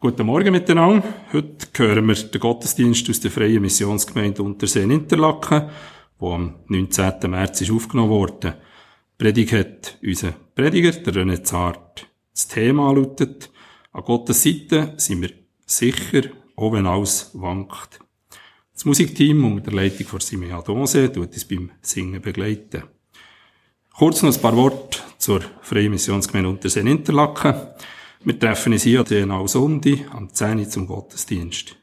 Guten Morgen miteinander. Heute hören wir den Gottesdienst aus der Freien Missionsgemeinde Unterseen Interlaken, wo am 19. März ist aufgenommen wurde. Predigt hat unser Prediger, der René Zart. Das Thema lautet, an Gottes Seite sind wir sicher, auch wenn alles wankt. Das Musikteam unter der Leitung von Simea Dose tut uns beim Singen begleiten. Kurz noch ein paar Worte zur Freien Missionsgemeinde Unterseen Interlaken. Wir treffen uns hier an den Sonntag am 10. Uhr zum Gottesdienst.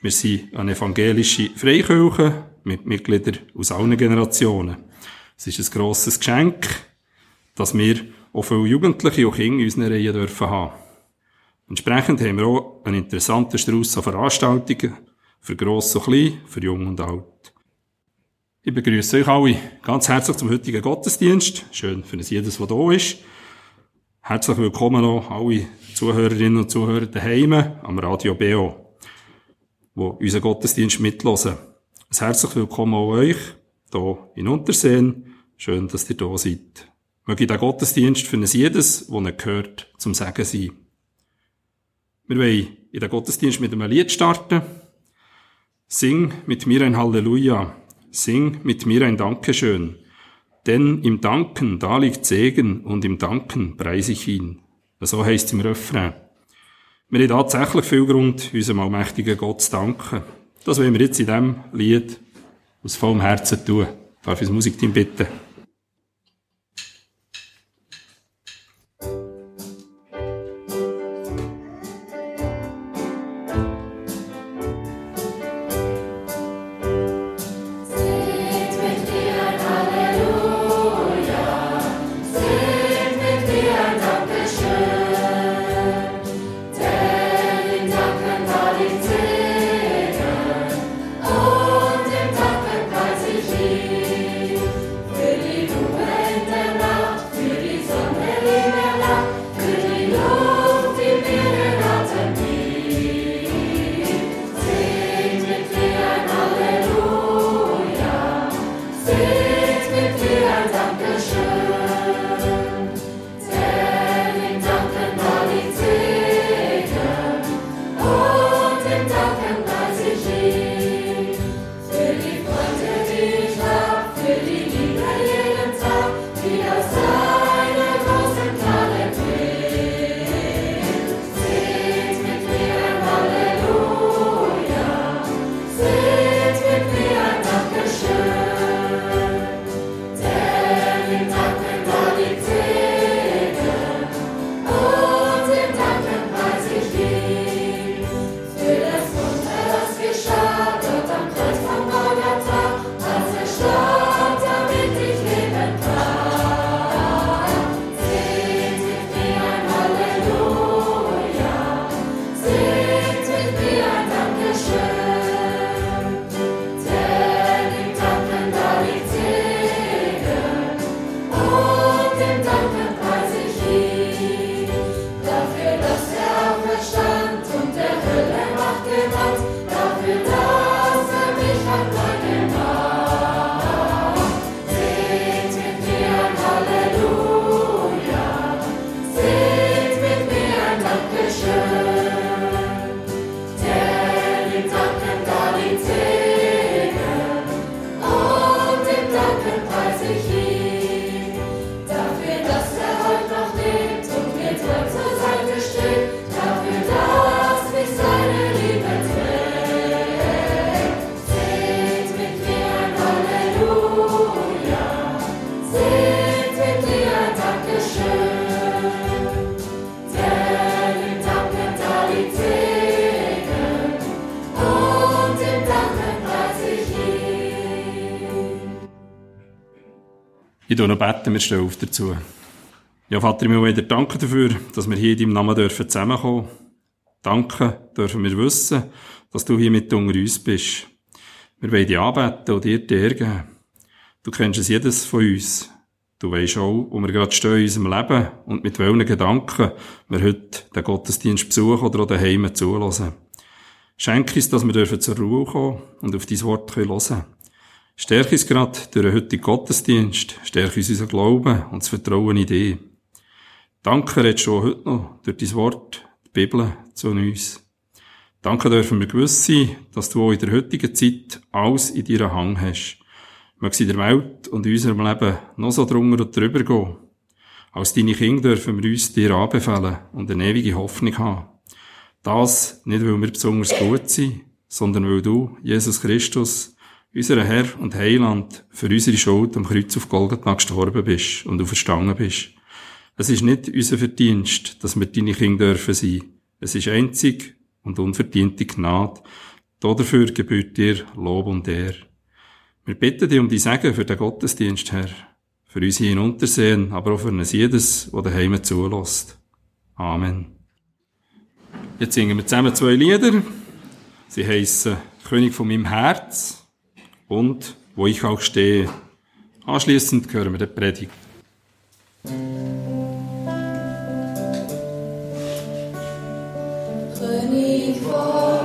Wir sind eine evangelische Freikirche mit Mitgliedern aus allen Generationen. Es ist ein grosses Geschenk, dass wir auch viele Jugendliche und Kinder in unseren Reihen dürfen haben. Entsprechend haben wir auch einen interessanten Strauß an Veranstaltungen für Gross und Klein, für Jung und Alt. Ich begrüße euch alle ganz herzlich zum heutigen Gottesdienst. Schön für jedes, der da ist. Herzlich willkommen auch alle Zuhörerinnen und Zuhörer daheim am Radio BO, wo unseren Gottesdienst mitlosen. Ein herzlich willkommen auch euch hier in Unterseen. Schön, dass ihr da seid. Möge der Gottesdienst für jedes, wo er gehört, zum Segen sein. Wir wollen in den Gottesdienst mit einem Lied starten. Sing mit mir ein Halleluja. Sing mit mir ein Dankeschön. Denn im Danken, da liegt Segen und im Danken preise ich ihn. So heisst es im Refrain. Wir haben tatsächlich viel Grund, unserem allmächtigen Gott zu danken. Das wollen wir jetzt in diesem Lied aus vollem Herzen tun. Darf ich das Musikteam bitten? Ich tue noch beten, wir stehen auf dazu. Ja, Vater, ich will wieder danken dafür, dass wir hier in deinem Namen dürfen zusammenkommen. Danke dürfen wir wissen, dass du hier mit unter uns bist. Wir wollen dich anbeten und dir die Ehre geben. Du kennst es jedes von uns. Du weisst auch, wo wir gerade stehen in unserem Leben und mit welchen Gedanken wir heute den Gottesdienst besuchen oder auch daheim zulassen. Schenk uns, dass wir dürfen zur Ruhe kommen und auf dein Wort hören können. Stärke uns gerade durch den heutigen Gottesdienst, stärke uns unseren Glauben und das Vertrauen in dich. Danke redest du heute noch durch dein Wort, die Bibel zu uns. Danke dürfen wir gewiss sein, dass du auch in der heutigen Zeit alles in deiner Hand hast. Möge in der Welt und in unserem Leben noch so drunter und drüber gehen. Als deine Kinder dürfen wir uns dir anbefehlen und eine ewige Hoffnung haben. Das nicht, weil wir besonders gut sind, sondern weil du, Jesus Christus, unser Herr und Heiland, für unsere Schuld am Kreuz auf Golgatha gestorben bist und du verstanden bist. Es ist nicht unser Verdienst, dass wir deine Kinder dürfen sein. Es ist einzig und unverdiente Gnade. Dafür gebührt dir Lob und Ehre. Wir bitten dich um die Segen für den Gottesdienst, Herr. Für uns hier in Untersehen, aber auch für jedes, der daheim zulässt. Amen. Jetzt singen wir zusammen zwei Lieder. Sie heißen König von meinem Herz und Wo ich auch stehe. Anschließend hören wir die Predigt. König von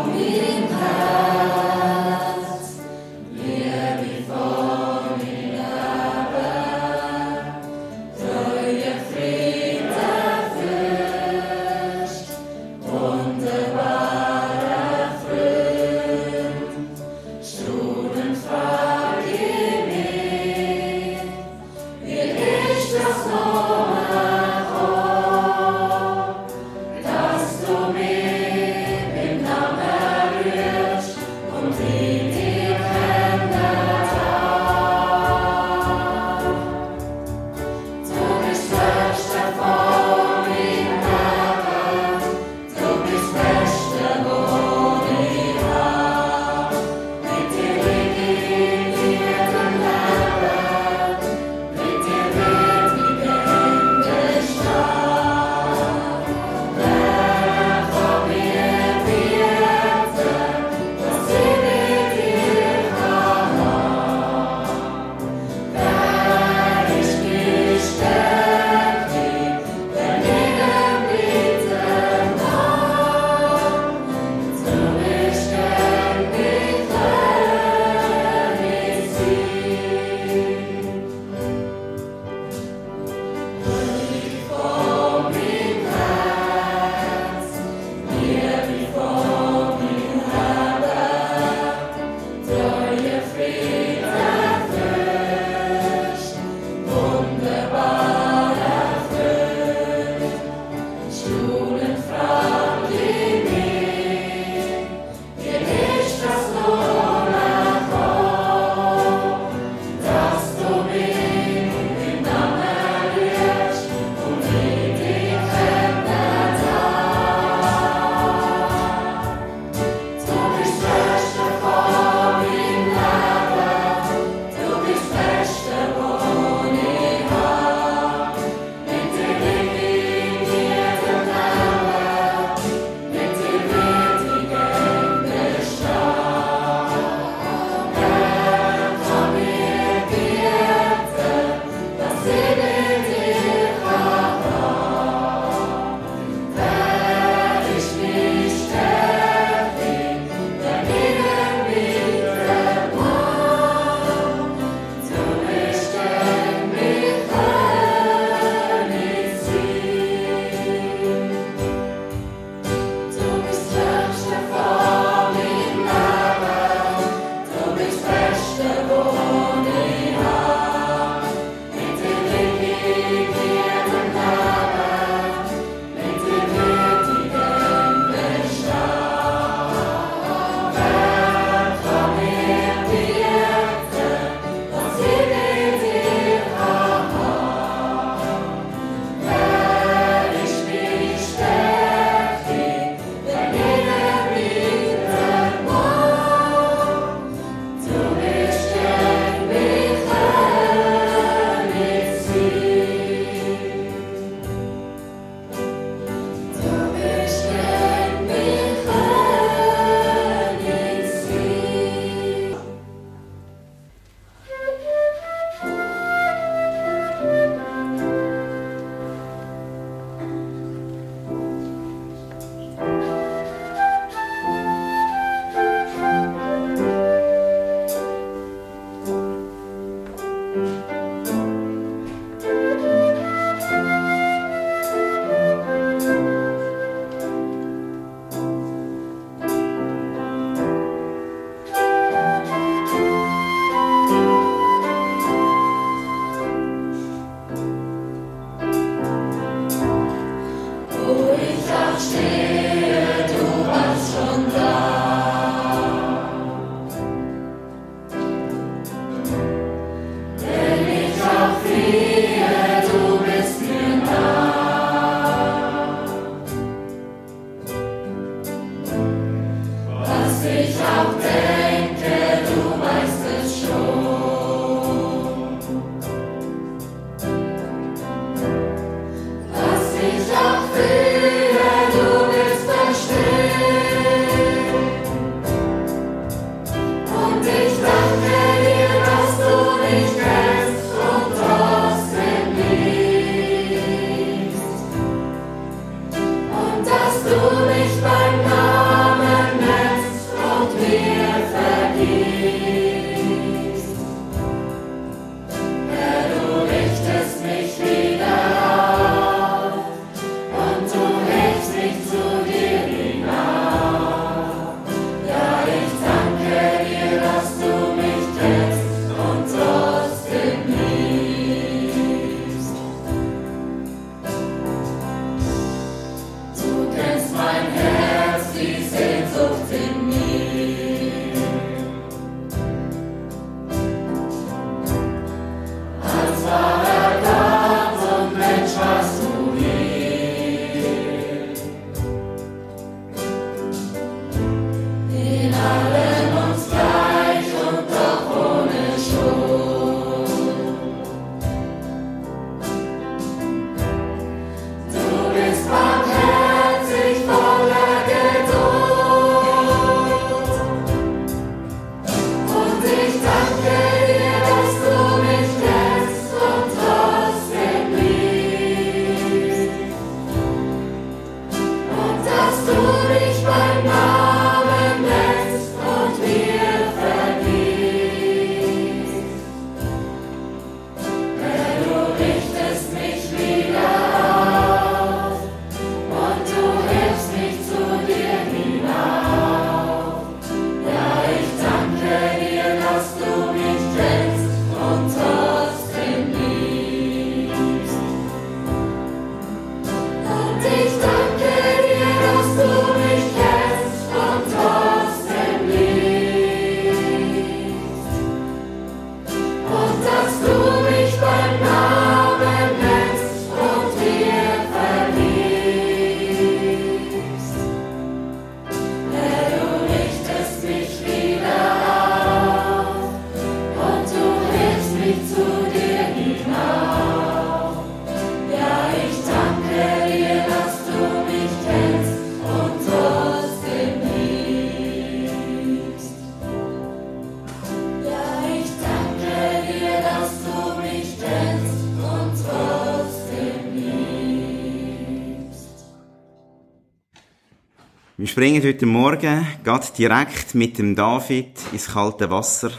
springen heute Morgen Gott direkt mit dem David ins kalte Wasser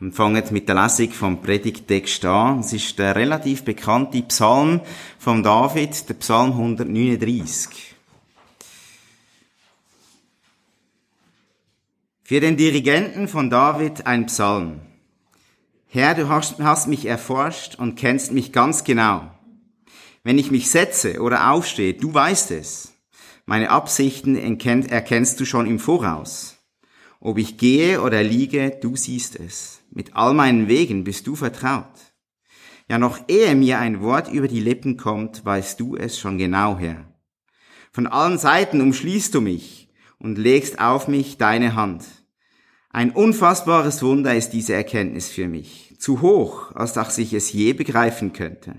und fangen mit der Lesung vom Predigtext an. Es ist der relativ bekannte Psalm von David, der Psalm 139. Für den Dirigenten von David ein Psalm. Herr, du hast mich erforscht und kennst mich ganz genau. Wenn ich mich setze oder aufstehe, du weißt es. Meine Absichten erkennst du schon im Voraus. Ob ich gehe oder liege, du siehst es. Mit all meinen Wegen bist du vertraut. Ja, noch ehe mir ein Wort über die Lippen kommt, weißt du es schon genau her. Von allen Seiten umschließt du mich und legst auf mich deine Hand. Ein unfassbares Wunder ist diese Erkenntnis für mich. Zu hoch, als dass ich es je begreifen könnte.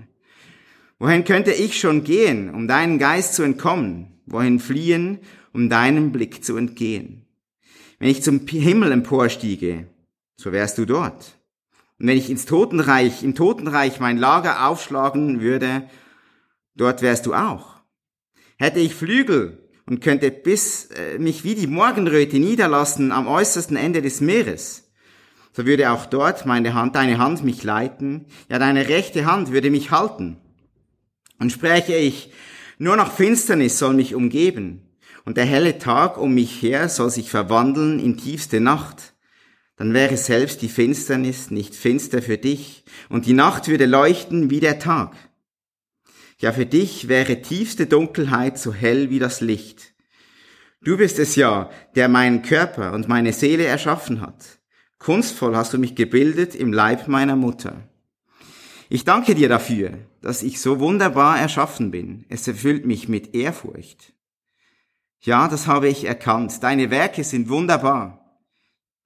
Wohin könnte ich schon gehen, um deinen Geist zu entkommen? Wohin fliehen, um deinem Blick zu entgehen. Wenn ich zum Himmel emporstiege, so wärst du dort. Und wenn ich ins Totenreich, im Totenreich mein Lager aufschlagen würde, dort wärst du auch. Hätte ich Flügel und könnte bis äh, mich wie die Morgenröte niederlassen am äußersten Ende des Meeres, so würde auch dort meine Hand, deine Hand mich leiten, ja deine rechte Hand würde mich halten. Und spreche ich, nur noch Finsternis soll mich umgeben, und der helle Tag um mich her soll sich verwandeln in tiefste Nacht. Dann wäre selbst die Finsternis nicht finster für dich, und die Nacht würde leuchten wie der Tag. Ja, für dich wäre tiefste Dunkelheit so hell wie das Licht. Du bist es ja, der meinen Körper und meine Seele erschaffen hat. Kunstvoll hast du mich gebildet im Leib meiner Mutter. Ich danke dir dafür, dass ich so wunderbar erschaffen bin. Es erfüllt mich mit Ehrfurcht. Ja, das habe ich erkannt. Deine Werke sind wunderbar.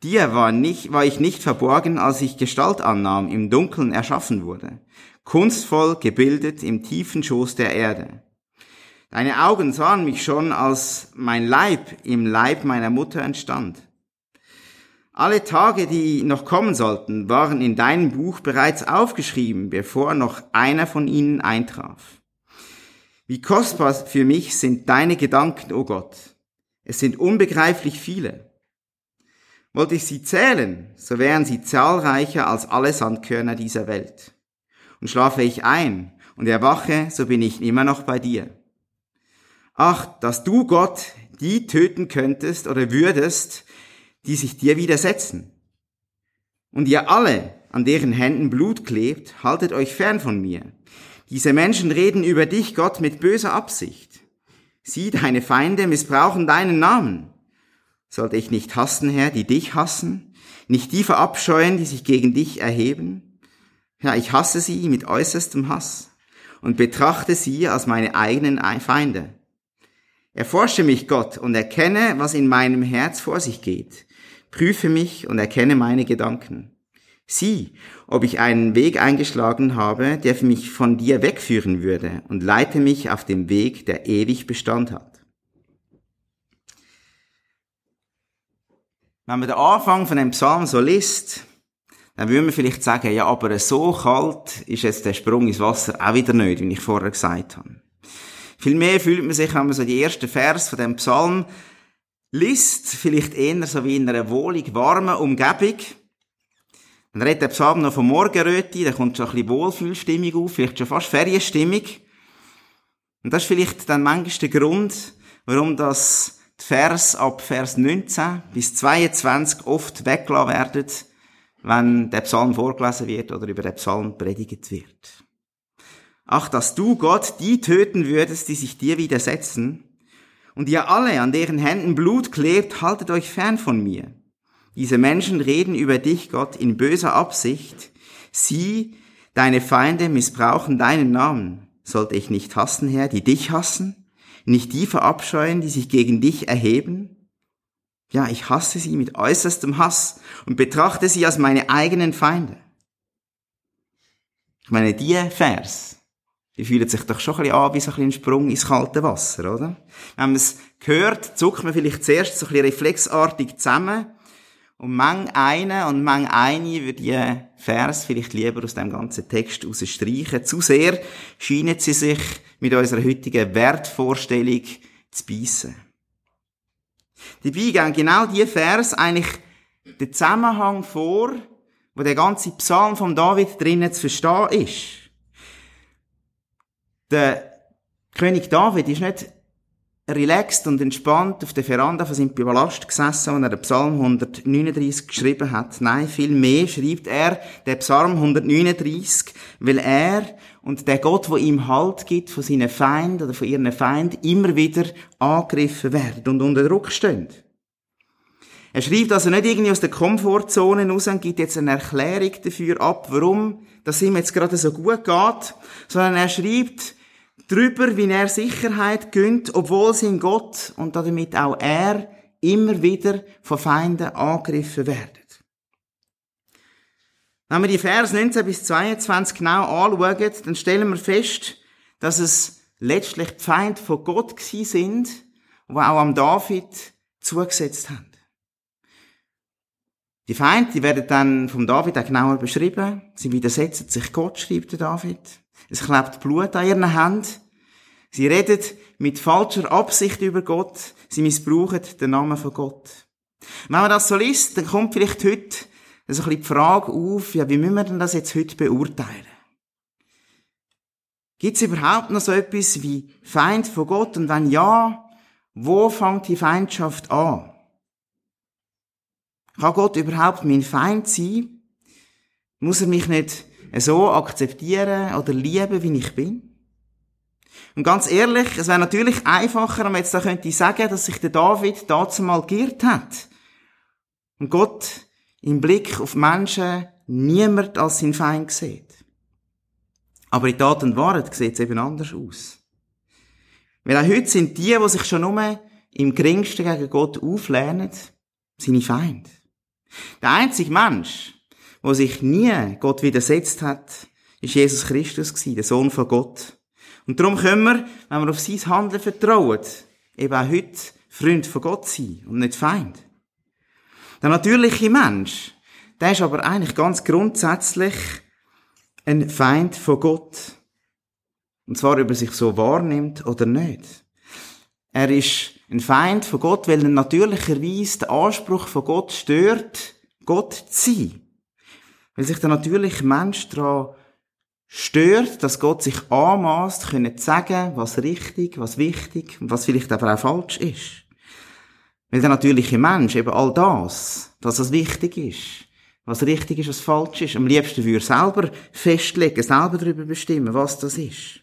Dir war, nicht, war ich nicht verborgen, als ich Gestalt annahm, im Dunkeln erschaffen wurde, kunstvoll gebildet im tiefen Schoß der Erde. Deine Augen sahen mich schon, als mein Leib im Leib meiner Mutter entstand. Alle Tage, die noch kommen sollten, waren in deinem Buch bereits aufgeschrieben, bevor noch einer von ihnen eintraf. Wie kostbar für mich sind deine Gedanken, o oh Gott. Es sind unbegreiflich viele. Wollte ich sie zählen, so wären sie zahlreicher als alle Sandkörner dieser Welt. Und schlafe ich ein und erwache, so bin ich immer noch bei dir. Ach, dass du Gott die töten könntest oder würdest, die sich dir widersetzen. Und ihr alle, an deren Händen Blut klebt, haltet euch fern von mir. Diese Menschen reden über dich, Gott, mit böser Absicht. Sie, deine Feinde, missbrauchen deinen Namen. Sollte ich nicht hassen, Herr, die dich hassen? Nicht die verabscheuen, die sich gegen dich erheben? Ja, ich hasse sie mit äußerstem Hass und betrachte sie als meine eigenen Feinde. Erforsche mich, Gott, und erkenne, was in meinem Herz vor sich geht prüfe mich und erkenne meine Gedanken. Sieh, ob ich einen Weg eingeschlagen habe, der mich von dir wegführen würde und leite mich auf dem Weg, der ewig Bestand hat. Wenn man den Anfang von einem Psalm so liest, dann würde man vielleicht sagen, ja, aber so kalt ist jetzt der Sprung ins Wasser auch wieder nicht, wie ich vorher gesagt habe. Vielmehr fühlt man sich, wenn man so die ersten Vers von dem Psalm liest, vielleicht eher so wie in einer wohlig warmen Umgebung. Dann redet der Psalm noch von Morgenröte, da kommt schon ein bisschen Wohlfühlstimmung auf, vielleicht schon fast Ferienstimmung. Und das ist vielleicht dann manchmal der Grund, warum das die Vers ab Vers 19 bis 22 oft weggelassen werden, wenn der Psalm vorgelesen wird oder über den Psalm predigt wird. Ach, dass du Gott die töten würdest, die sich dir widersetzen, und ihr alle, an deren Händen Blut klebt, haltet euch fern von mir. Diese Menschen reden über dich, Gott, in böser Absicht. Sie, deine Feinde, missbrauchen deinen Namen. Sollte ich nicht hassen, Herr, die dich hassen? Nicht die verabscheuen, die sich gegen dich erheben? Ja, ich hasse sie mit äußerstem Hass und betrachte sie als meine eigenen Feinde. Ich meine, die Vers, die fühlen sich doch schon ein bisschen an wie so ein, ein Sprung ins kalte Wasser, oder? Wenn man es hört, zuckt man vielleicht zuerst so ein bisschen reflexartig zusammen und mang eine und mang eine würde die Vers vielleicht lieber aus dem ganzen Text streichen. Zu sehr scheinen sie sich mit unserer heutigen Wertvorstellung zu beißen. Dabei gehen genau die Vers eigentlich den Zusammenhang vor, wo der ganze Psalm von David drinnen zu verstehen ist. Der König David ist nicht relaxed und entspannt auf der Veranda von seinem Palast gesessen, und er den Psalm 139 geschrieben hat. Nein, viel mehr schreibt er den Psalm 139, weil er und der Gott, wo ihm Halt gibt von seinen Feinden oder von ihren Feinden, immer wieder angegriffen werden und unter Druck stehen. Er schreibt also nicht irgendwie aus der Komfortzone raus und gibt jetzt eine Erklärung dafür ab, warum das ihm jetzt gerade so gut geht, sondern er schreibt, darüber, wie er Sicherheit gönnt, obwohl sein Gott und damit auch er immer wieder von Feinden angegriffen werden. Wenn wir die Vers 19 bis 22 genau anschauen, dann stellen wir fest, dass es letztlich die Feinde von Gott gewesen sind, die auch am David zugesetzt haben. Die Feinde, die werden dann vom David auch genauer beschrieben. Sie widersetzen sich Gott, schreibt der David. Es klebt Blut an ihren Händen. Sie reden mit falscher Absicht über Gott. Sie missbrauchen den Namen von Gott. wenn man das so liest, dann kommt vielleicht heute so ein bisschen die Frage auf, ja, wie müssen wir denn das jetzt heute beurteilen? Gibt es überhaupt noch so etwas wie Feind von Gott? Und wenn ja, wo fängt die Feindschaft an? Kann Gott überhaupt mein Feind sein? Muss er mich nicht so akzeptieren oder lieben, wie ich bin? Und ganz ehrlich, es wäre natürlich einfacher, wenn man jetzt da könnte sagen, dass sich der David dazu mal geirrt hat. Und Gott im Blick auf Menschen niemand als sein Feind sieht. Aber in Tat und Wahrheit sieht es eben anders aus. Weil auch heute sind die, die sich schon nur im geringsten gegen Gott auflehnen, seine Feinde. Der einzige Mensch, der sich nie Gott widersetzt hat, ist Jesus Christus gewesen, der Sohn von Gott. Und darum können wir, wenn wir auf sein Handeln vertrauen, eben auch heute Freund von Gott sein und nicht Feind. Der natürliche Mensch, der ist aber eigentlich ganz grundsätzlich ein Feind von Gott. Und zwar, ob er sich so wahrnimmt oder nicht. Er ist ein Feind von Gott, weil er natürlicherweise den Anspruch von Gott stört, Gott zu sein. Weil sich der natürliche Mensch daran stört, dass Gott sich anmaßt, zu sagen, was richtig, was wichtig und was vielleicht aber auch falsch ist. Weil der natürliche Mensch eben all das, dass es wichtig ist, was richtig ist, was falsch ist, am liebsten würde selber festlegen, selber darüber bestimmen, was das ist.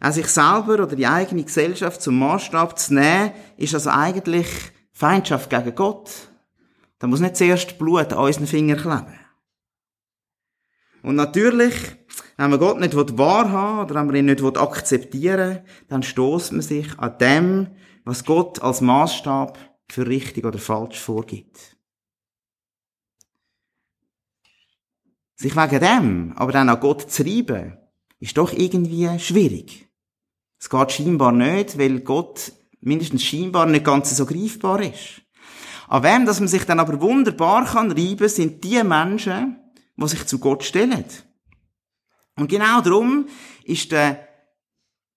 Auch sich selber oder die eigene Gesellschaft zum Maßstab zu nehmen, ist also eigentlich Feindschaft gegen Gott. Da muss nicht zuerst Blut an unseren Fingern kleben. Und natürlich, wenn man Gott nicht wahrhaben oder wenn man ihn nicht akzeptieren dann stoßt man sich an dem, was Gott als Maßstab für richtig oder falsch vorgibt. Sich wegen dem aber dann an Gott zu reiben, ist doch irgendwie schwierig. Es geht scheinbar nicht, weil Gott mindestens scheinbar nicht ganz so greifbar ist. An wem, dass man sich dann aber wunderbar kann reiben, sind die Menschen, die sich zu Gott stellen. Und genau darum ist der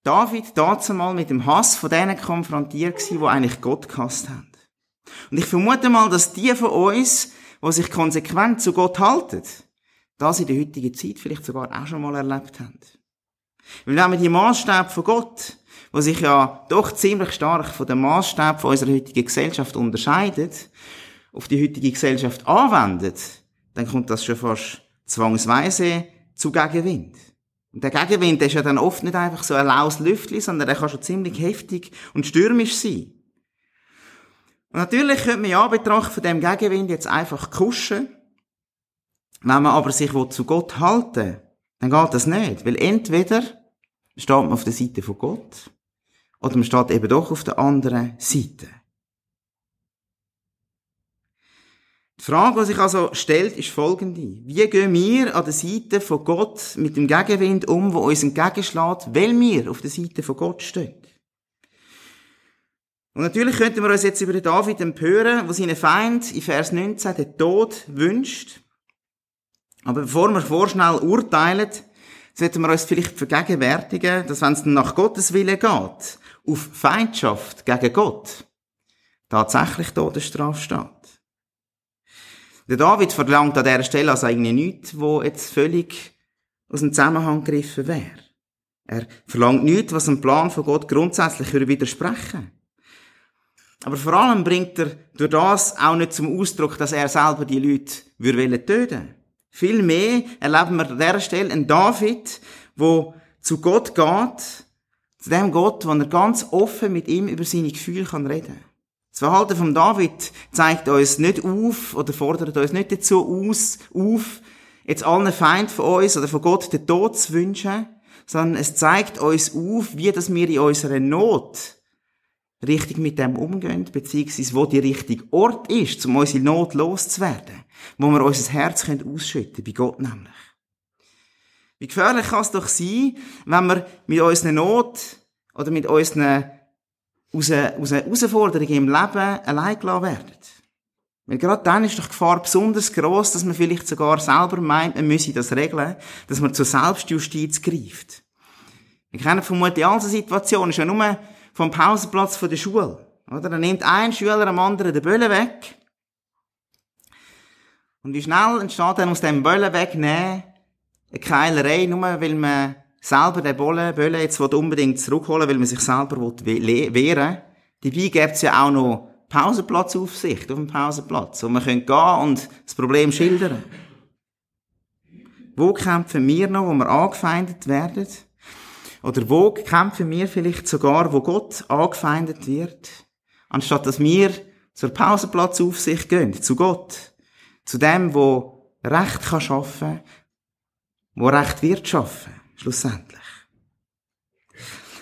David dazu mal mit dem Hass von denen konfrontiert gewesen, die eigentlich Gott gehasst haben. Und ich vermute mal, dass die von uns, die sich konsequent zu Gott halten, das in der heutigen Zeit vielleicht sogar auch schon mal erlebt haben. Weil wenn wir die Maßstäbe von Gott, wo sich ja doch ziemlich stark von dem Maßstab von unserer heutigen Gesellschaft unterscheidet, auf die heutige Gesellschaft anwendet, dann kommt das schon fast zwangsweise zu Gegenwind. Und der Gegenwind ist ja dann oft nicht einfach so ein laues Lüftchen, sondern der kann schon ziemlich heftig und stürmisch sein. Und natürlich könnte man ja betrachten von dem Gegenwind jetzt einfach kuschen. Wenn man aber sich zu Gott halten will, dann geht das nicht. Weil entweder steht man auf der Seite von Gott, oder man steht eben doch auf der anderen Seite. Die Frage, die sich also stellt, ist folgende. Wie gehen wir an der Seite von Gott mit dem Gegenwind um, wo uns entgegenschlägt, weil wir auf der Seite von Gott stehen? Und natürlich könnten wir uns jetzt über David empören, wo seinen Feind in Vers 19 den Tod wünscht. Aber bevor wir vorschnell urteilen, sollten wir uns vielleicht vergegenwärtigen, dass wenn es nach Gottes Wille geht, auf Feindschaft gegen Gott, tatsächlich Todesstrafe steht. Der David verlangt an dieser Stelle also eigentlich nichts, wo jetzt völlig aus dem Zusammenhang gegriffen wäre. Er verlangt nichts, was dem Plan von Gott grundsätzlich widersprechen. Aber vor allem bringt er durch das auch nicht zum Ausdruck, dass er selber die Leute würde töten. Vielmehr erleben wir an dieser Stelle einen David, wo zu Gott geht, zu dem Gott, wo er ganz offen mit ihm über seine Gefühle kann reden Das Verhalten von David zeigt uns nicht auf oder fordert uns nicht dazu aus, auf, jetzt allen Feind von uns oder von Gott den Tod zu wünschen, sondern es zeigt uns auf, wie das wir in unserer Not richtig mit dem umgehen, beziehungsweise wo die richtige Ort ist, um unsere Not loszuwerden, wo wir unser Herz ausschütten können, bei Gott nämlich. Wie gefährlich kann es doch sein, wenn wir mit unserer Not oder mit unseren Herausforderungen im Leben allein gelassen werden. Weil gerade dann ist doch die Gefahr besonders groß, dass man vielleicht sogar selber meint, man müsse das regeln, dass man zur Selbstjustiz greift. Wir kennen vermutlich all diese Situationen, schon nur vom Pausenplatz von der Schule. Oder? Dann nimmt ein Schüler am anderen den Böllen weg. Und wie schnell entsteht dann aus dem Böllen wegnehmen eine Keilerei, nur weil man selber den Böllen, Böllen jetzt unbedingt zurückholen weil man sich selber wehren will. Dabei gibt es ja auch noch Pausenplatzaufsicht auf dem Pausenplatz. Und man könnte gehen und das Problem schildern. Wo kämpfen wir noch, wo wir angefeindet werden? Oder wo kämpfen wir vielleicht sogar, wo Gott angefeindet wird, anstatt dass wir zur Pausenplatzaufsicht gehen, zu Gott, zu dem, wo Recht kann schaffen, wo Recht wird schaffen, schlussendlich.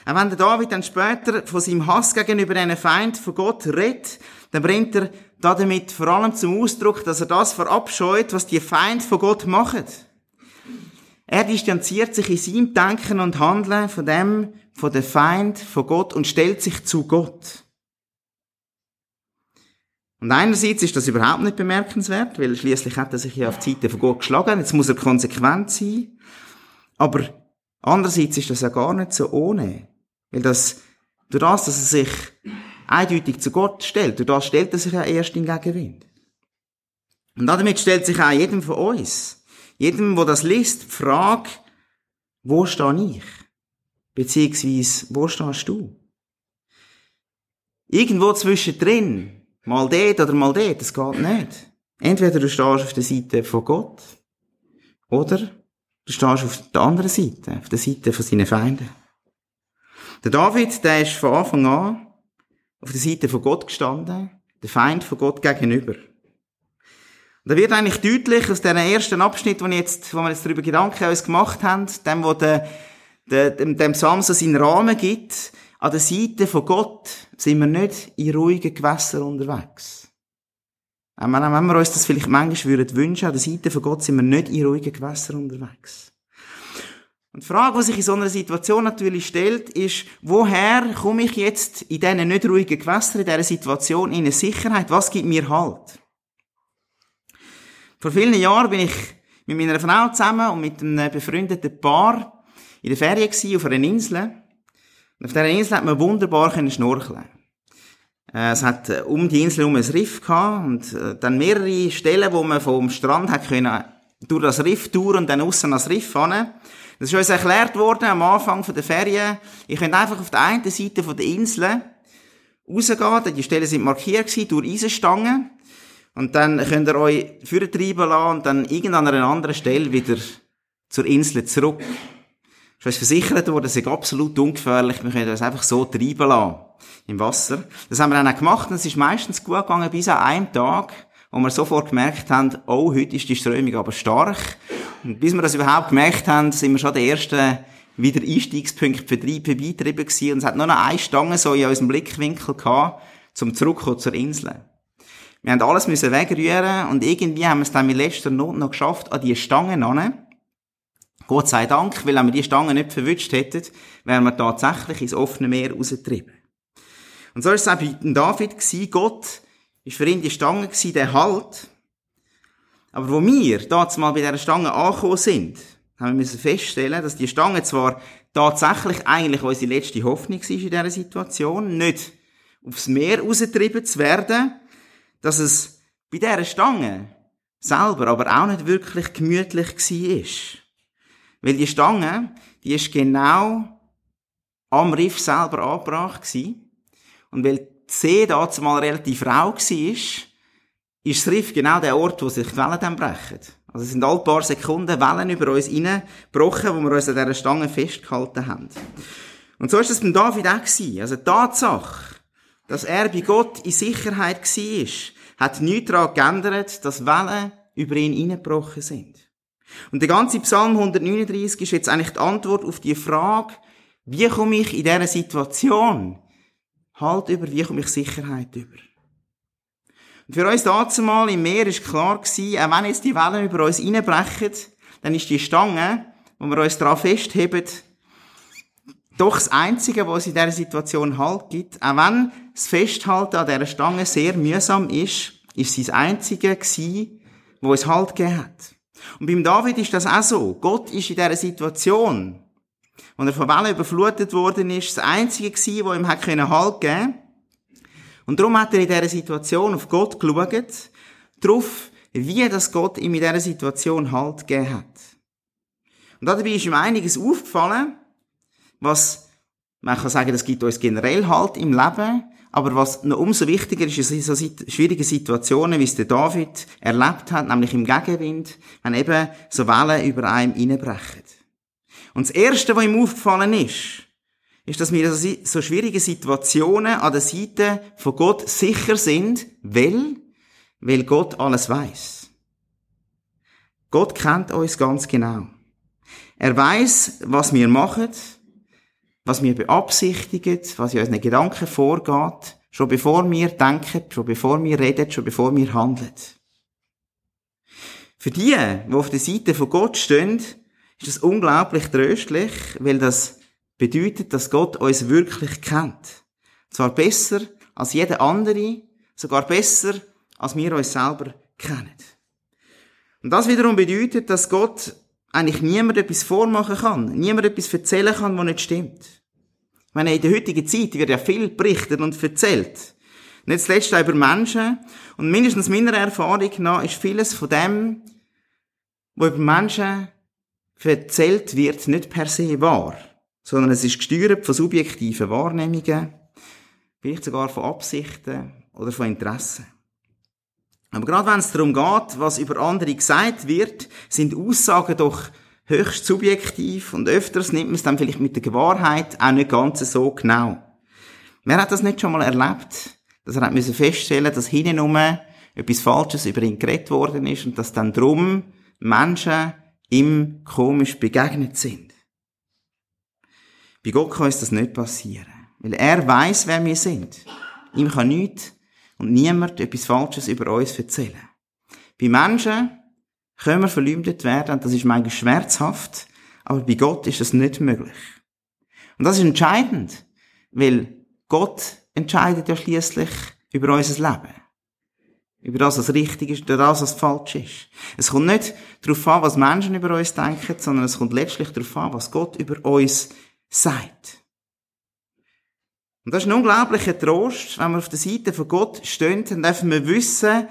Auch wenn der David dann später von seinem Hass gegenüber einem Feind von Gott redet, dann bringt er damit vor allem zum Ausdruck, dass er das verabscheut, was die Feind von Gott machen. Er distanziert sich in seinem Denken und Handeln von dem, von der Feind, von Gott und stellt sich zu Gott. Und einerseits ist das überhaupt nicht bemerkenswert, weil schließlich hat er sich ja auf die Seite von Gott geschlagen, jetzt muss er konsequent sein. Aber andererseits ist das ja gar nicht so ohne. Weil das, durch das, dass er sich eindeutig zu Gott stellt, durch das stellt er sich ja erst in Gegenwind. Und damit stellt sich auch jedem von uns jedem, wo das liest, die Frage, wo stehe ich? Beziehungsweise, wo stehst du? Irgendwo zwischendrin, mal dort oder mal dort, das geht nicht. Entweder du stehst auf der Seite von Gott, oder du stehst auf der anderen Seite, auf der Seite von seinen Feinden. Der David, der ist von Anfang an auf der Seite von Gott gestanden, der Feind von Gott gegenüber. Und da wird eigentlich deutlich aus diesem ersten Abschnitt, wo, jetzt, wo wir jetzt darüber Gedanken uns gemacht haben, dem, wo der, der, dem, dem Psalm seinen Rahmen gibt, an der Seite von Gott sind wir nicht in ruhigen Gewässern unterwegs. Wenn wir uns das vielleicht manchmal würden wünschen, an der Seite von Gott sind wir nicht in ruhigen Gewässern unterwegs. Und die Frage, die sich in so einer Situation natürlich stellt, ist, woher komme ich jetzt in diesen nicht ruhigen Gewässern, in dieser Situation in eine Sicherheit? Was gibt mir Halt? Vor vielen Jahren bin ich mit meiner Frau zusammen und mit einem befreundeten Paar in der Ferien auf einer Insel. Und auf dieser Insel hat man wunderbar schnorcheln Es hat äh, um die Insel herum ein Riff gehabt und äh, dann mehrere Stellen, wo man vom Strand hat können durch das Riff durch und dann aussen ans Riff fahren. Das ist uns erklärt worden am Anfang der Ferien. Ihr könnt einfach auf der einen Seite der Insel rausgehen, die Stellen sind markiert gewesen, durch Eisenstangen. Und dann könnt ihr euch treiben lassen und dann irgendwann an einer anderen Stelle wieder zur Insel zurück. Es ist uns versichert worden, es ist absolut ungefährlich, wir können uns einfach so treiben lassen. Im Wasser. Das haben wir dann auch gemacht und es ist meistens gut gegangen bis an einem Tag, wo wir sofort gemerkt haben, oh, heute ist die Strömung aber stark. Und bis wir das überhaupt gemerkt haben, sind wir schon der erste wieder Einstiegspunkt für drei vorbeitrieben gewesen und es hat nur noch eine Stange so in unserem Blickwinkel gehabt, zum Zurückkommen zur Insel. Wir haben alles müssen wegrühren und irgendwie haben wir es dann mit letzter Not noch geschafft, an die Stangen an. Gott sei Dank, weil wenn wir die Stangen nicht verwünscht hätten, wären wir tatsächlich ins offene Meer rausgetrieben. Und so ist es auch bei David gewesen. Gott ist für ihn die Stange gewesen, der Halt. Aber wo wir damals mal bei dieser Stange angekommen sind, haben wir müssen feststellen, dass die Stange zwar tatsächlich eigentlich unsere letzte Hoffnung war in dieser Situation, nicht aufs Meer rausgetrieben zu werden, dass es bei dieser Stange selber aber auch nicht wirklich gemütlich war. Weil die Stange, die ist genau am Riff selber angebracht gewesen. Und weil See dazu mal relativ rau war, ist das Riff genau der Ort, wo sich die Wellen dann brechen. Also es sind alle paar Sekunden Wellen über uns reingebrochen, wo wir uns an dieser Stange festgehalten haben. Und so ist es beim David auch gewesen. Also die Tatsache, dass er bei Gott in Sicherheit war, hat nichts daran geändert, dass Wellen über ihn hineingebrochen sind. Und der ganze Psalm 139 ist jetzt eigentlich die Antwort auf die Frage, wie komme ich in dieser Situation halt über, wie komme ich Sicherheit über? Und für uns dazu mal im Meer ist klar gewesen, auch wenn jetzt die Wellen über uns reinbrechen, dann ist die Stange, wo wir uns daran festheben, doch das Einzige, was es in dieser Situation Halt gibt. Auch wenn das Festhalten an dieser Stange sehr mühsam ist, ist sie das Einzige gewesen, wo es Halt gegeben hat. Und beim David ist das auch so. Gott ist in dieser Situation, wo er von Wellen überflutet worden ist, das Einzige gewesen, wo ihm Halt geben Und darum hat er in dieser Situation auf Gott geschaut, darauf, wie das Gott ihm in dieser Situation Halt gegeben hat. Und dabei ist ihm einiges aufgefallen, was, man kann sagen, das gibt uns generell Halt im Leben, aber was noch umso wichtiger ist, ist in so schwierigen Situationen, wie es der David erlebt hat, nämlich im Gegenwind, wenn eben so Wellen über einem reinbrechen. Und das Erste, was ihm aufgefallen ist, ist, dass wir in so schwierigen Situationen an der Seite von Gott sicher sind, weil, weil Gott alles weiß. Gott kennt uns ganz genau. Er weiß, was wir machen, was wir beabsichtigen, was in unseren Gedanken vorgeht, schon bevor wir denken, schon bevor wir reden, schon bevor wir handeln. Für die, die auf der Seite von Gott stehen, ist das unglaublich tröstlich, weil das bedeutet, dass Gott uns wirklich kennt. Zwar besser als jeder andere, sogar besser als wir uns selber kennen. Und das wiederum bedeutet, dass Gott eigentlich niemand etwas vormachen kann, niemand etwas erzählen kann, was nicht stimmt. Ich meine, in der heutigen Zeit wird ja viel berichtet und erzählt. Nicht zuletzt auch über Menschen. Und mindestens meiner Erfahrung nach ist vieles von dem, was über Menschen erzählt wird, nicht per se wahr. Sondern es ist gesteuert von subjektiven Wahrnehmungen, vielleicht sogar von Absichten oder von Interessen. Aber gerade wenn es darum geht, was über andere gesagt wird, sind Aussagen doch höchst subjektiv und öfters nimmt man es dann vielleicht mit der Wahrheit auch nicht ganz so genau. Wer hat das nicht schon mal erlebt? Dass er hat müssen feststellen, dass hinten etwas Falsches über ihn geredet worden ist und dass dann drum Menschen ihm komisch begegnet sind. Bei Gott kann uns das nicht passieren. Weil er weiß, wer wir sind. Ihm kann nichts und niemand etwas Falsches über uns erzählen. Bei Menschen können wir verleumdet werden und das ist manchmal schmerzhaft, aber bei Gott ist das nicht möglich. Und das ist entscheidend, weil Gott entscheidet ja schließlich über unser Leben. Über das, was richtig ist, über das, was falsch ist. Es kommt nicht darauf an, was Menschen über uns denken, sondern es kommt letztlich darauf an, was Gott über uns sagt. Und das ist ein unglaublicher Trost, wenn wir auf der Seite von Gott stehen, dann dürfen wir wissen,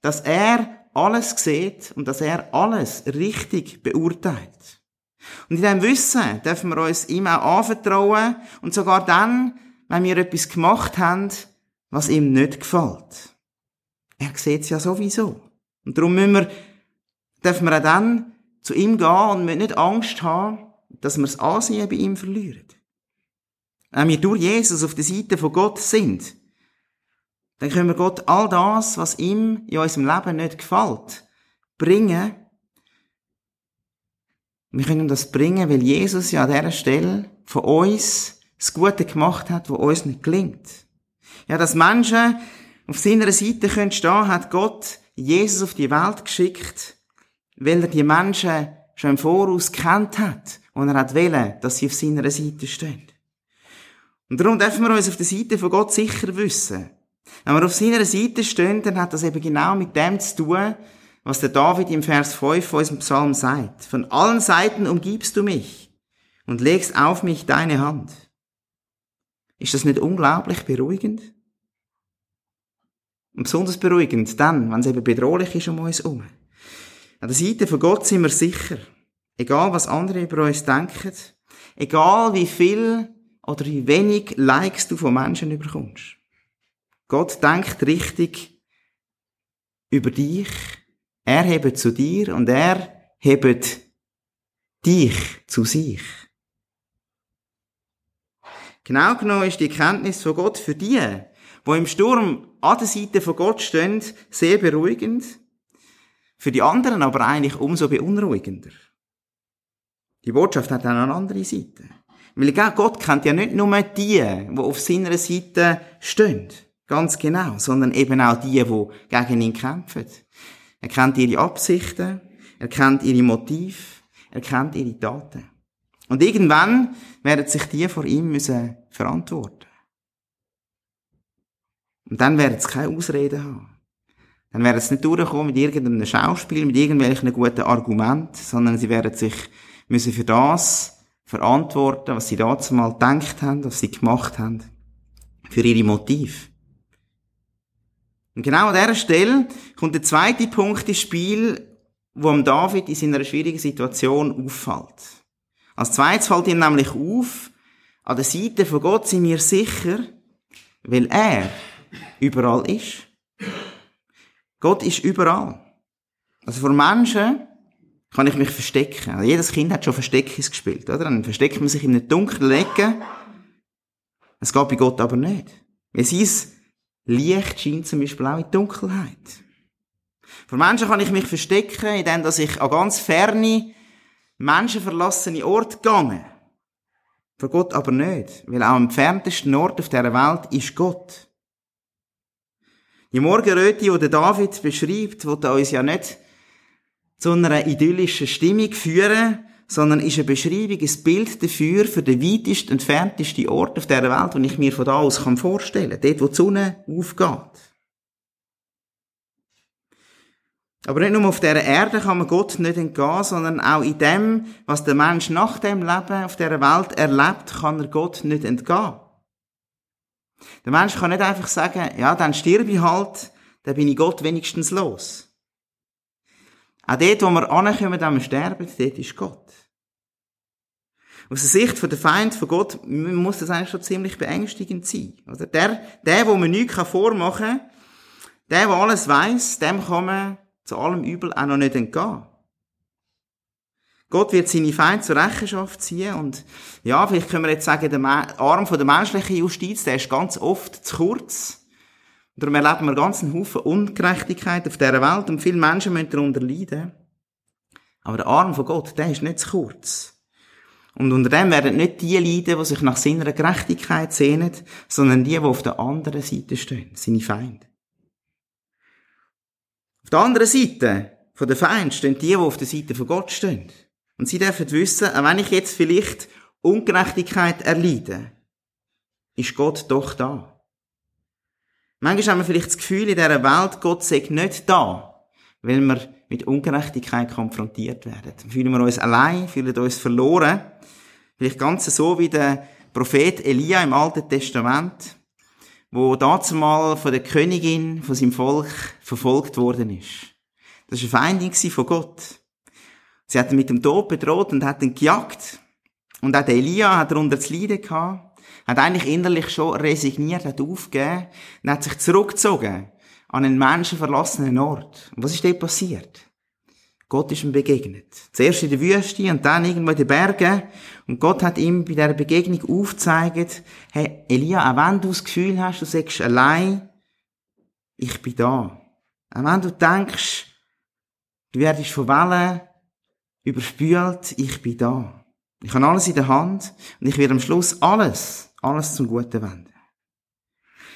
dass er alles sieht und dass er alles richtig beurteilt. Und in diesem Wissen dürfen wir uns ihm auch anvertrauen und sogar dann, wenn wir etwas gemacht haben, was ihm nicht gefällt. Er sieht es ja sowieso. Und darum müssen wir, dürfen wir auch dann zu ihm gehen und nicht Angst haben, dass wir das Ansehen bei ihm verlieren. Wenn wir durch Jesus auf der Seite von Gott sind, dann können wir Gott all das, was ihm in unserem Leben nicht gefällt, bringen. Wir können das bringen, weil Jesus ja an dieser Stelle von uns das Gute gemacht hat, was uns nicht gelingt. Ja, dass Menschen auf seiner Seite können stehen, hat Gott Jesus auf die Welt geschickt, weil er die Menschen schon im Voraus kennt hat und er hat wählen, dass sie auf seiner Seite stehen. Und darum dürfen wir uns auf der Seite von Gott sicher wissen. Wenn wir auf seiner Seite stehen, dann hat das eben genau mit dem zu tun, was der David im Vers 5 von unserem Psalm sagt. Von allen Seiten umgibst du mich und legst auf mich deine Hand. Ist das nicht unglaublich beruhigend? Und besonders beruhigend dann, wenn es eben bedrohlich ist um uns herum. An der Seite von Gott sind wir sicher. Egal, was andere über uns denken. Egal, wie viel oder wie wenig Likes du von Menschen überkommst. Gott denkt richtig über dich. Er hebt zu dir und er hebt dich zu sich. Genau genommen ist die Kenntnis von Gott für die, wo im Sturm an der Seite von Gott stehen, sehr beruhigend. Für die anderen aber eigentlich umso beunruhigender. Die Botschaft hat dann eine andere Seite. Weil Gott kennt ja nicht nur die, die auf seiner Seite stehen. Ganz genau. Sondern eben auch die, die gegen ihn kämpfen. Er kennt ihre Absichten. Er kennt ihre Motive. Er kennt ihre Taten. Und irgendwann werden sich die vor ihm müssen verantworten. Und dann werden sie keine Ausreden haben. Dann werden sie nicht durchkommen mit irgendeinem Schauspiel, mit irgendwelchen guten Argumenten, sondern sie werden sich müssen für das verantworten, was sie dazu mal gedacht haben, was sie gemacht haben, für ihre Motiv. Und genau an dieser Stelle kommt der zweite Punkt ins Spiel, wo am David in seiner schwierigen Situation auffällt. Als zweites fällt ihm nämlich auf, an der Seite von Gott sind wir sicher, weil er überall ist. Gott ist überall. Also vor Menschen kann ich mich verstecken. Also jedes Kind hat schon Versteckis gespielt, oder? Dann versteckt man sich in einer dunklen Ecke. Es geht bei Gott aber nicht. Weil sein Licht scheint zum Beispiel auch in Dunkelheit. Vor Menschen kann ich mich verstecken, indem ich an ganz ferne menschenverlassene Ort gegangen. Für Gott aber nicht, weil auch am entferntesten Ort auf dieser Welt ist Gott. Die Morgenröte, die der David beschreibt, wird uns ja nicht zu einer idyllischen Stimmung führen, sondern ist eine Beschreibung, ein Bild dafür, für den weitest entferntesten Ort auf dieser Welt, den ich mir von da aus vorstellen kann. Dort, wo die Sonne aufgeht. Aber nicht nur auf dieser Erde kann man Gott nicht entgehen, sondern auch in dem, was der Mensch nach dem Leben auf dieser Welt erlebt, kann er Gott nicht entgehen. Der Mensch kann nicht einfach sagen, ja, dann sterbe ich halt, dann bin ich Gott wenigstens los. Auch dort, wo wir ankommen, wenn wir sterben, dort ist Gott. Aus der Sicht der Feind von Gott muss das eigentlich schon ziemlich beängstigend sein. Oder der, der, wo man nichts vormachen kann, der, der alles weiß, dem kann man zu allem Übel auch noch nicht entgehen. Gott wird seine Feinde zur Rechenschaft ziehen und ja, vielleicht können wir jetzt sagen, der Arm von der menschlichen Justiz, der ist ganz oft zu kurz. Darum erleben wir ganz einen Haufen Ungerechtigkeit auf dieser Welt und viele Menschen müssen darunter leiden. Aber der Arm von Gott, der ist nicht zu kurz. Und unter dem werden nicht die leiden, die sich nach seiner Gerechtigkeit sehnen, sondern die, die auf der anderen Seite stehen, seine Feinde. Auf der anderen Seite von der Feind stehen die, die auf der Seite von Gott stehen. Und sie dürfen wissen, wenn ich jetzt vielleicht Ungerechtigkeit erleide, ist Gott doch da. Manchmal haben wir vielleicht das Gefühl in dieser Welt, Gott sei nicht da, weil wir mit Ungerechtigkeit konfrontiert werden. Dann fühlen wir uns allein, fühlen uns verloren. Vielleicht ganz so wie der Prophet Elia im Alten Testament, wo dazumal von der Königin, von seinem Volk verfolgt worden ist. Das war eine Feindin von Gott. Sie hat ihn mit dem Tod bedroht und hat ihn gejagt. Und auch Elia hat darunter zu leiden gehabt. Hat eigentlich innerlich schon resigniert, hat aufgegeben und hat sich zurückgezogen an einen menschenverlassenen Ort. Und was ist dort passiert? Gott ist ihm begegnet. Zuerst in der Wüste und dann irgendwo in den Bergen. Und Gott hat ihm bei dieser Begegnung aufgezeigt, hey, Elia, auch wenn du das Gefühl hast, du sagst allein, ich bin da. Auch wenn du denkst, du werdest von Wellen überspült, ich bin da. Ich habe alles in der Hand und ich werde am Schluss alles, alles zum Guten wenden.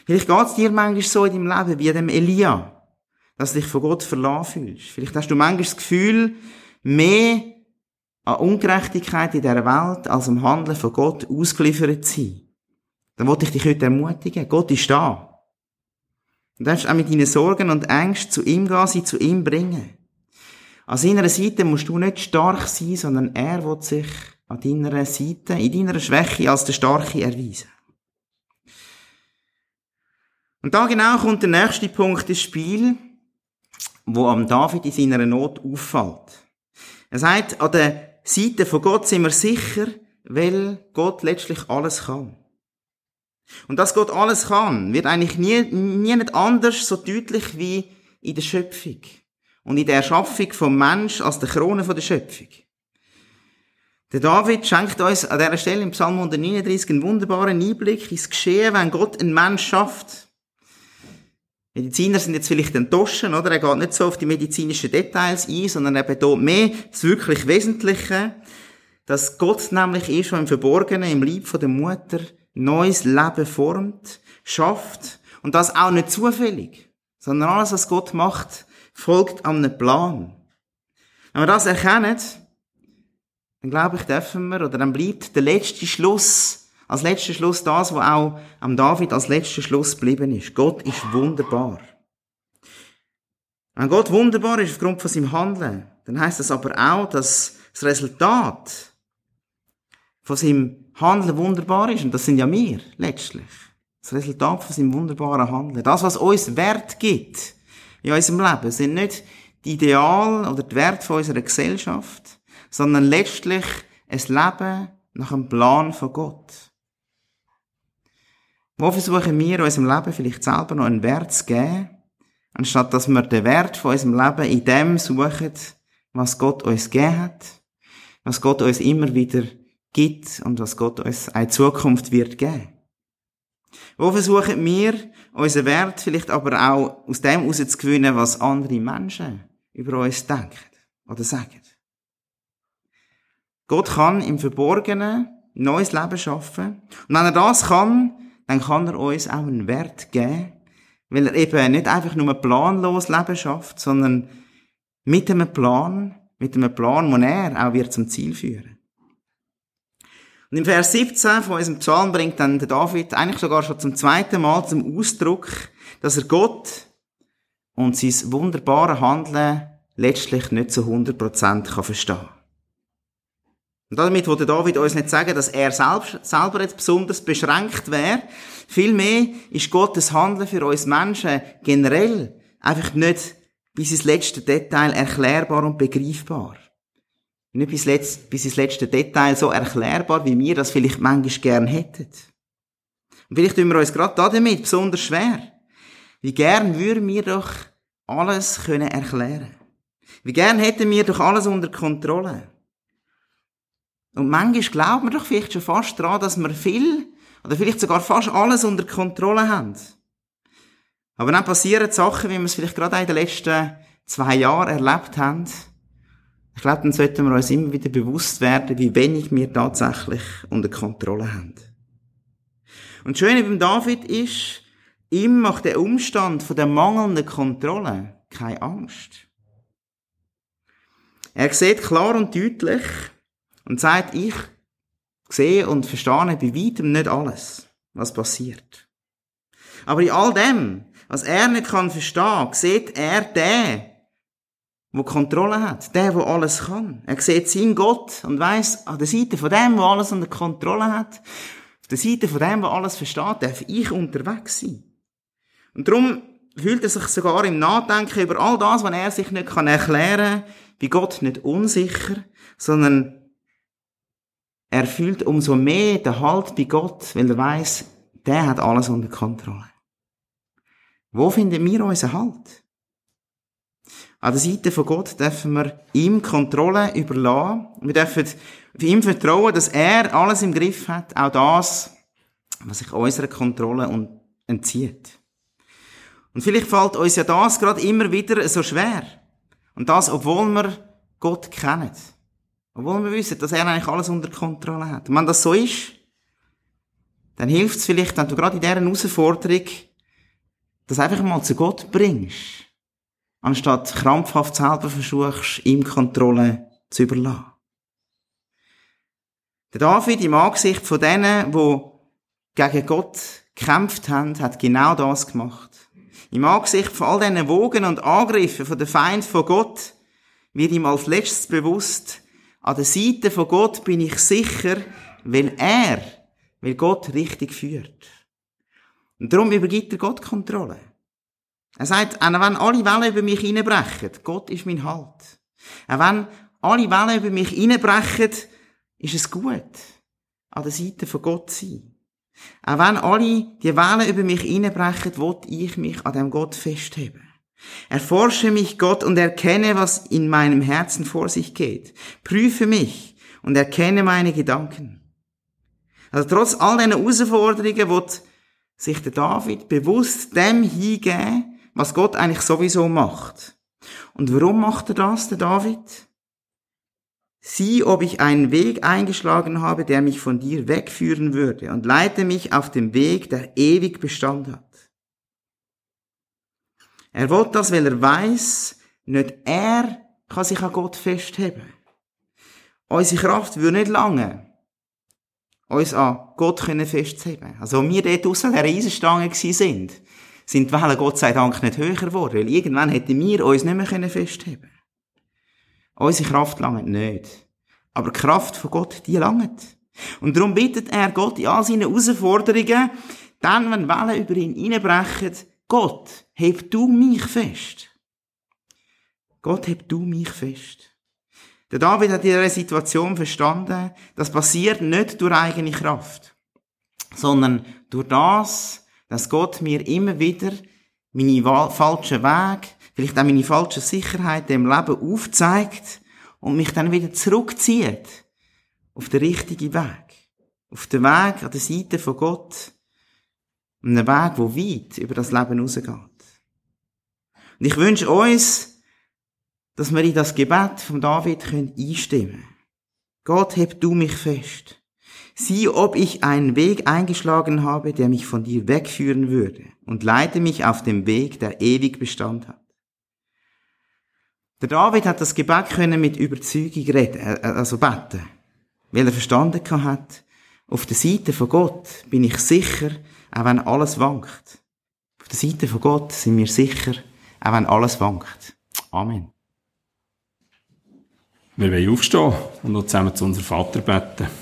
Vielleicht geht es dir manchmal so in deinem Leben wie dem Elia dass du dich von Gott verlassen fühlst. Vielleicht hast du manchmal das Gefühl, mehr an Ungerechtigkeit in dieser Welt als am Handeln von Gott ausgeliefert zu sein. Dann wollte ich dich heute ermutigen. Gott ist da. Du darfst auch mit deinen Sorgen und Ängsten zu ihm gehen, sie zu ihm bringen. An seiner Seite musst du nicht stark sein, sondern er wird sich an deiner Seite, in deiner Schwäche als der Starke erweisen. Und da genau kommt der nächste Punkt ins Spiel, wo am David in seiner Not auffällt. Er sagt, an der Seite von Gott sind wir sicher, weil Gott letztlich alles kann. Und dass Gott alles kann, wird eigentlich nie, nie anders so deutlich wie in der Schöpfung. Und in der Erschaffung vom Mensch als der Krone der Schöpfung. Der David schenkt uns an dieser Stelle im Psalm 139 einen wunderbaren Einblick ins Geschehen, wenn Gott einen Mensch schafft. Mediziner sind jetzt vielleicht enttäuscht, oder? Er geht nicht so auf die medizinischen Details ein, sondern er betont mehr das wirklich Wesentliche, dass Gott nämlich eh schon im Verborgenen, im Leib der Mutter, neues Leben formt, schafft und das auch nicht zufällig, sondern alles, was Gott macht, folgt einem Plan. Wenn wir das erkennen, dann glaube ich, dürfen wir, oder dann bleibt der letzte Schluss, als letzter Schluss das, was auch am David als letzter Schluss geblieben ist. Gott ist wunderbar. Wenn Gott wunderbar ist aufgrund von seinem Handeln, dann heißt das aber auch, dass das Resultat von seinem Handeln wunderbar ist. Und das sind ja wir, letztlich. Das Resultat von seinem wunderbaren Handeln. Das, was uns Wert gibt in unserem Leben, sind nicht die Ideal oder die Werte von unserer Gesellschaft, sondern letztlich ein Leben nach dem Plan von Gott. Wo versuchen wir unserem Leben vielleicht selber noch einen Wert zu geben, anstatt dass wir den Wert von unserem Leben in dem suchen, was Gott uns gegeben hat, was Gott uns immer wieder gibt und was Gott uns eine Zukunft wird geben. Wo versuchen wir, unseren Wert vielleicht aber auch aus dem herauszugewinnen, was andere Menschen über uns denken oder sagen. Gott kann im Verborgenen neues Leben schaffen. Und wenn er das kann, dann kann er uns auch einen Wert geben, weil er eben nicht einfach nur planlos Leben schafft, sondern mit einem Plan, mit einem Plan, den er auch wird zum Ziel führen. Und im Vers 17 von unserem Psalm bringt dann der David eigentlich sogar schon zum zweiten Mal zum Ausdruck, dass er Gott und sein wunderbare Handeln letztlich nicht zu 100% kann verstehen. Und damit wollte David uns nicht sagen, dass er selbst, selber jetzt besonders beschränkt wäre. Vielmehr ist Gottes Handeln für uns Menschen generell einfach nicht bis ins letzte Detail erklärbar und begreifbar nicht bis, letzt, bis ins letzte Detail so erklärbar, wie wir das vielleicht manchmal gern hätten. Und vielleicht tun wir uns gerade damit besonders schwer. Wie gern würden wir doch alles können erklären. Wie gern hätten wir doch alles unter Kontrolle. Und manchmal glauben wir doch vielleicht schon fast daran, dass wir viel oder vielleicht sogar fast alles unter Kontrolle haben. Aber dann passieren Sachen, wie wir es vielleicht gerade in den letzten zwei Jahren erlebt haben, ich glaube, dann sollten wir uns immer wieder bewusst werden, wie wenig wir tatsächlich unter Kontrolle haben. Und das Schöne beim David ist, ihm macht der Umstand von der mangelnden Kontrolle keine Angst. Er sieht klar und deutlich und sagt, ich sehe und verstehe bei weitem nicht alles, was passiert. Aber in all dem, was er nicht kann verstehen, sieht er den, wo Kontrolle hat, der, wo alles kann. Er sieht seinen Gott und weiß, an der Seite von dem, wo alles unter Kontrolle hat, auf der Seite von dem, wo alles versteht, darf ich unterwegs sein. Und darum fühlt er sich sogar im Nachdenken über all das, was er sich nicht kann erklären, bei Gott nicht unsicher, sondern er fühlt umso mehr den Halt bei Gott, weil er weiß, der hat alles unter Kontrolle. Wo finden wir unseren Halt? An der Seite von Gott dürfen wir ihm Kontrolle überlassen. Wir dürfen ihm vertrauen, dass er alles im Griff hat, auch das, was sich unserer Kontrolle entzieht. Und vielleicht fällt uns ja das gerade immer wieder so schwer. Und das, obwohl wir Gott kennen. Obwohl wir wissen, dass er eigentlich alles unter Kontrolle hat. Und wenn das so ist, dann hilft es vielleicht, wenn du gerade in dieser Herausforderung das einfach mal zu Gott bringst anstatt krampfhaft selber versuchst, ihm Kontrolle zu überlassen. Der David im Angesicht von denen, wo gegen Gott gekämpft haben, hat genau das gemacht. Im Angesicht von all diesen Wogen und Angriffen von der Feind von Gott wird ihm als letztes bewusst, an der Seite von Gott bin ich sicher, weil er, weil Gott richtig führt. Und darum übergibt er Gott Kontrolle. Er sagt, auch wenn alle Wellen über mich hineinbrechen, Gott ist mein Halt. Auch wenn alle Wellen über mich hineinbrechen, ist es gut, an der Seite von Gott zu sein. Auch wenn alle die Wellen über mich hineinbrechen, will ich mich an dem Gott festheben. Erforsche mich, Gott, und erkenne, was in meinem Herzen vor sich geht. Prüfe mich und erkenne meine Gedanken. Also trotz all diesen Herausforderungen wird sich der David bewusst dem hingeben, was Gott eigentlich sowieso macht. Und warum macht er das, der David? Sieh, ob ich einen Weg eingeschlagen habe, der mich von dir wegführen würde, und leite mich auf dem Weg, der ewig Bestand hat. Er will das, weil er weiß, nicht er kann sich an Gott festheben. Unsere Kraft würde nicht lange, uns an Gott können festzuheben. Also, wir dort aussen der Eisenstange sind, sind die Wellen Gott sei Dank nicht höher geworden, weil irgendwann hätten wir uns nicht mehr festheben können. Unsere Kraft langt nicht. Aber die Kraft von Gott, die langt. Und darum bittet er Gott in all seinen Herausforderungen, dann, wenn Wellen über ihn hineinbrechen, Gott, heb du mich fest. Gott, heb du mich fest. Der David hat in dieser Situation verstanden, das passiert nicht durch eigene Kraft, sondern durch das, dass Gott mir immer wieder meine falschen Wege, vielleicht auch meine falsche Sicherheit im Leben aufzeigt und mich dann wieder zurückzieht auf den richtigen Weg. Auf den Weg an der Seite von Gott. Einen Weg, der weit über das Leben rausgeht. Und ich wünsche uns, dass wir in das Gebet von David einstimmen können. Gott, heb du mich fest. Sieh, ob ich einen Weg eingeschlagen habe, der mich von dir wegführen würde, und leite mich auf dem Weg, der ewig Bestand hat. Der David hat das Gebet können mit Überzeugung reden, äh, äh, also beten. Weil er verstanden hat, auf der Seite von Gott bin ich sicher, auch wenn alles wankt. Auf der Seite von Gott sind wir sicher, auch wenn alles wankt. Amen. Wir wollen aufstehen und noch zusammen zu unserem Vater beten.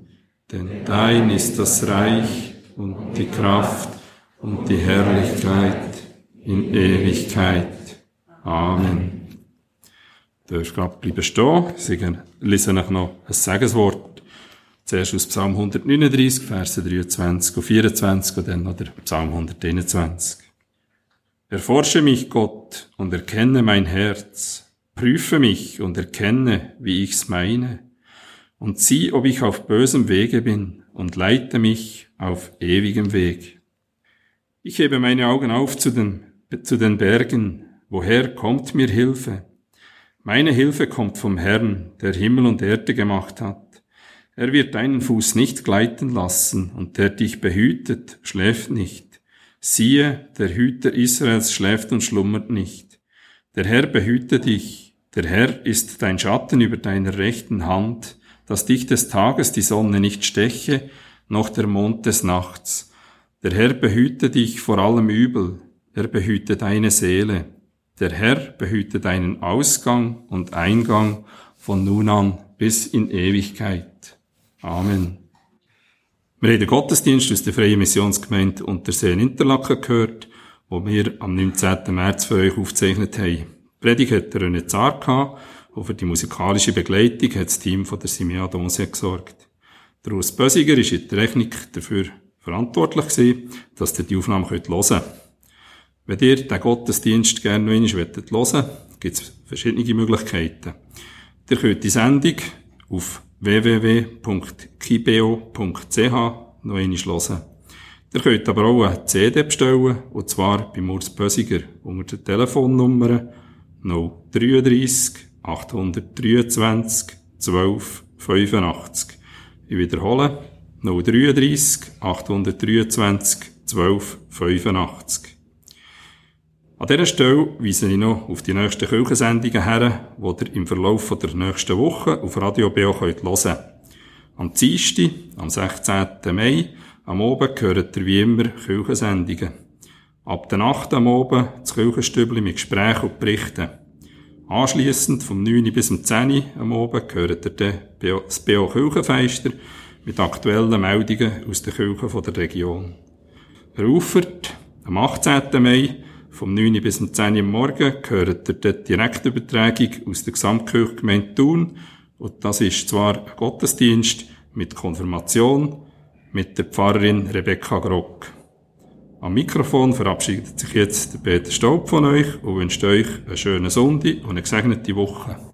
Denn dein ist das Reich und die Kraft und die Herrlichkeit in Ewigkeit. Amen. Du darfst gerade bleiben stehen. Sie lesen euch noch ein Segenswort. Zuerst aus Psalm 139, Verse 23 und 24 und dann noch Psalm 121. Erforsche mich, Gott, und erkenne mein Herz. Prüfe mich und erkenne, wie ich's meine. Und sieh, ob ich auf bösem Wege bin und leite mich auf ewigem Weg. Ich hebe meine Augen auf zu den, zu den Bergen. Woher kommt mir Hilfe? Meine Hilfe kommt vom Herrn, der Himmel und Erde gemacht hat. Er wird deinen Fuß nicht gleiten lassen, und der dich behütet, schläft nicht. Siehe, der Hüter Israels schläft und schlummert nicht. Der Herr behüte dich, der Herr ist dein Schatten über deiner rechten Hand, dass dich des Tages die Sonne nicht steche, noch der Mond des Nachts. Der Herr behüte dich vor allem Übel, er behüte deine Seele. Der Herr behüte deinen Ausgang und Eingang von nun an bis in Ewigkeit. Amen. Wir haben den Gottesdienst aus der Freien Missionsgemeinde Unterseen Interlaken gehört, wo wir am 19. März für euch aufgezeichnet haben. Predigt hat René Zar gehabt, und für die musikalische Begleitung hat das Team von der Simea Donse gesorgt. Der Urs Bösiger ist in der Technik dafür verantwortlich dass ihr die Aufnahme hören könnt. Wenn ihr den Gottesdienst gerne noch einmal hören wollt, gibt es verschiedene Möglichkeiten. Ihr könnt die Sendung auf www.kibeo.ch noch einmal hören. Ihr könnt aber auch eine CD bestellen, und zwar bei Urs Bösiger unter der Telefonnummer 033 823 12 85. Ich wiederhole 033 823 12 85. An dieser Stelle weise ich noch auf die nächsten Kirchensendungen her, die ihr im Verlauf der nächsten Woche auf Radio BO hören könnt. Am Dienstag, am 16. Mai, am Oben gehört ihr wie immer Kirchensendungen. Ab der Nacht am Oben das Kirchenstübli mit Gesprächen und Berichten. Anschliessend vom 9. bis zum 10. am Oben gehört ihr das BO Kirchenfeister mit aktuellen Meldungen aus den Kirchen der Region. Erufert am 18. Mai vom 9. bis zum 10. Uhr Morgen gehört ihr die Direktübertragung aus der Gesamtkirchgemeinde Thun. Und das ist zwar ein Gottesdienst mit Konfirmation mit der Pfarrerin Rebecca Grock. Am Mikrofon verabschiedet sich jetzt Peter Staub von euch und wünscht euch einen schönen Sonntag und eine gesegnete Woche.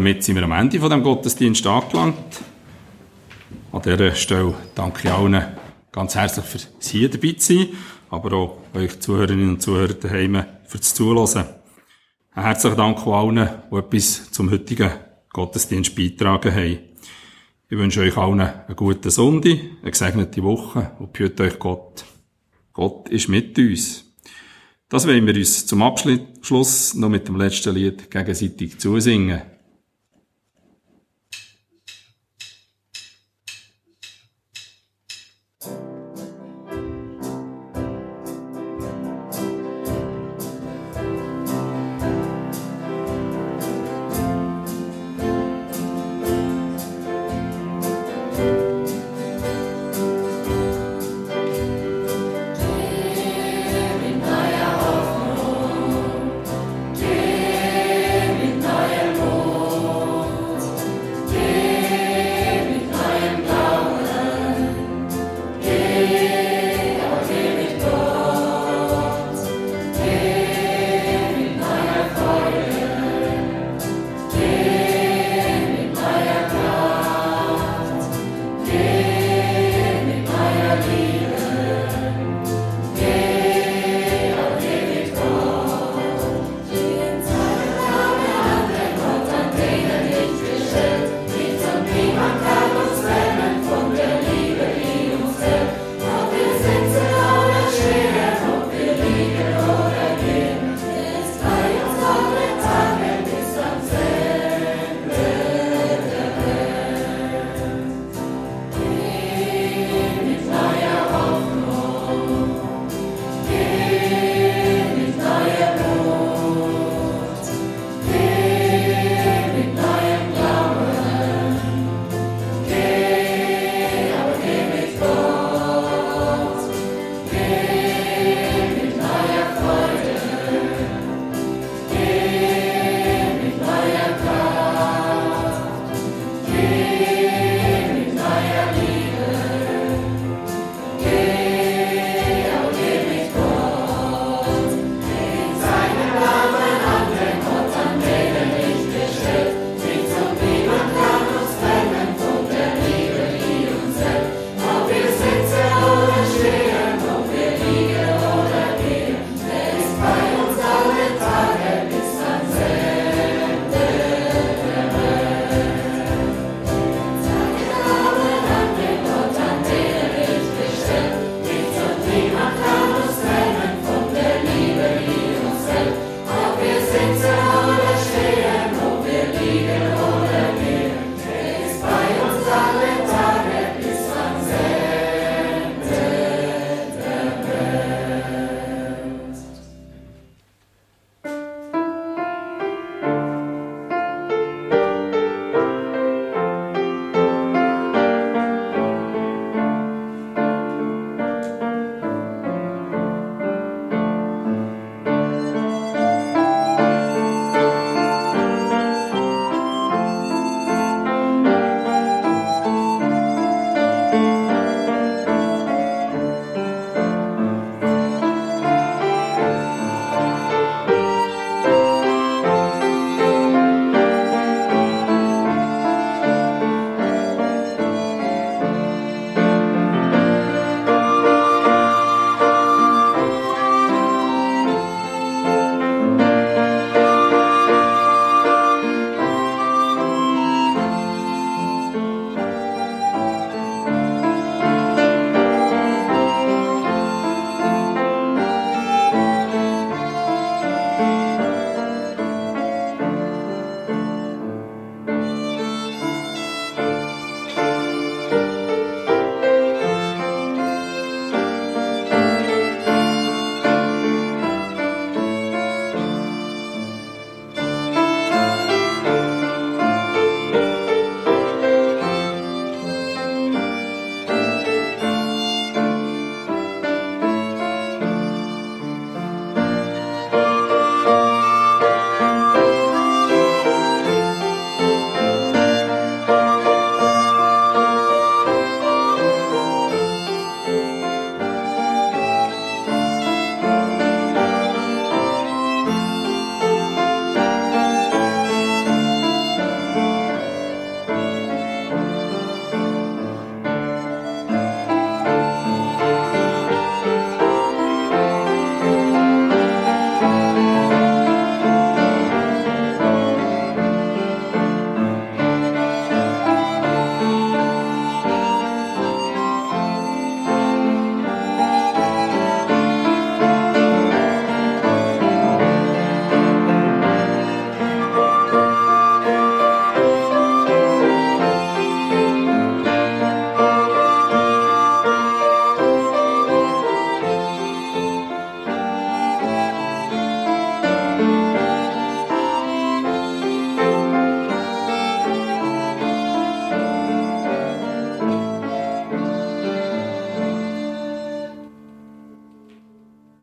Damit sind wir am Ende von dem Gottesdienst angelangt. An dieser Stelle danke ich allen ganz herzlich fürs hier dabei zu sein, aber auch euch Zuhörerinnen und Zuhörer daheim fürs Zuhören. Ein herzlichen Dank allen, die etwas zum heutigen Gottesdienst beitragen haben. Ich wünsche euch allen einen guten Sonntag, eine gesegnete Woche und behüte euch Gott. Gott ist mit uns. Das wollen wir uns zum Abschluss noch mit dem letzten Lied gegenseitig zusingen.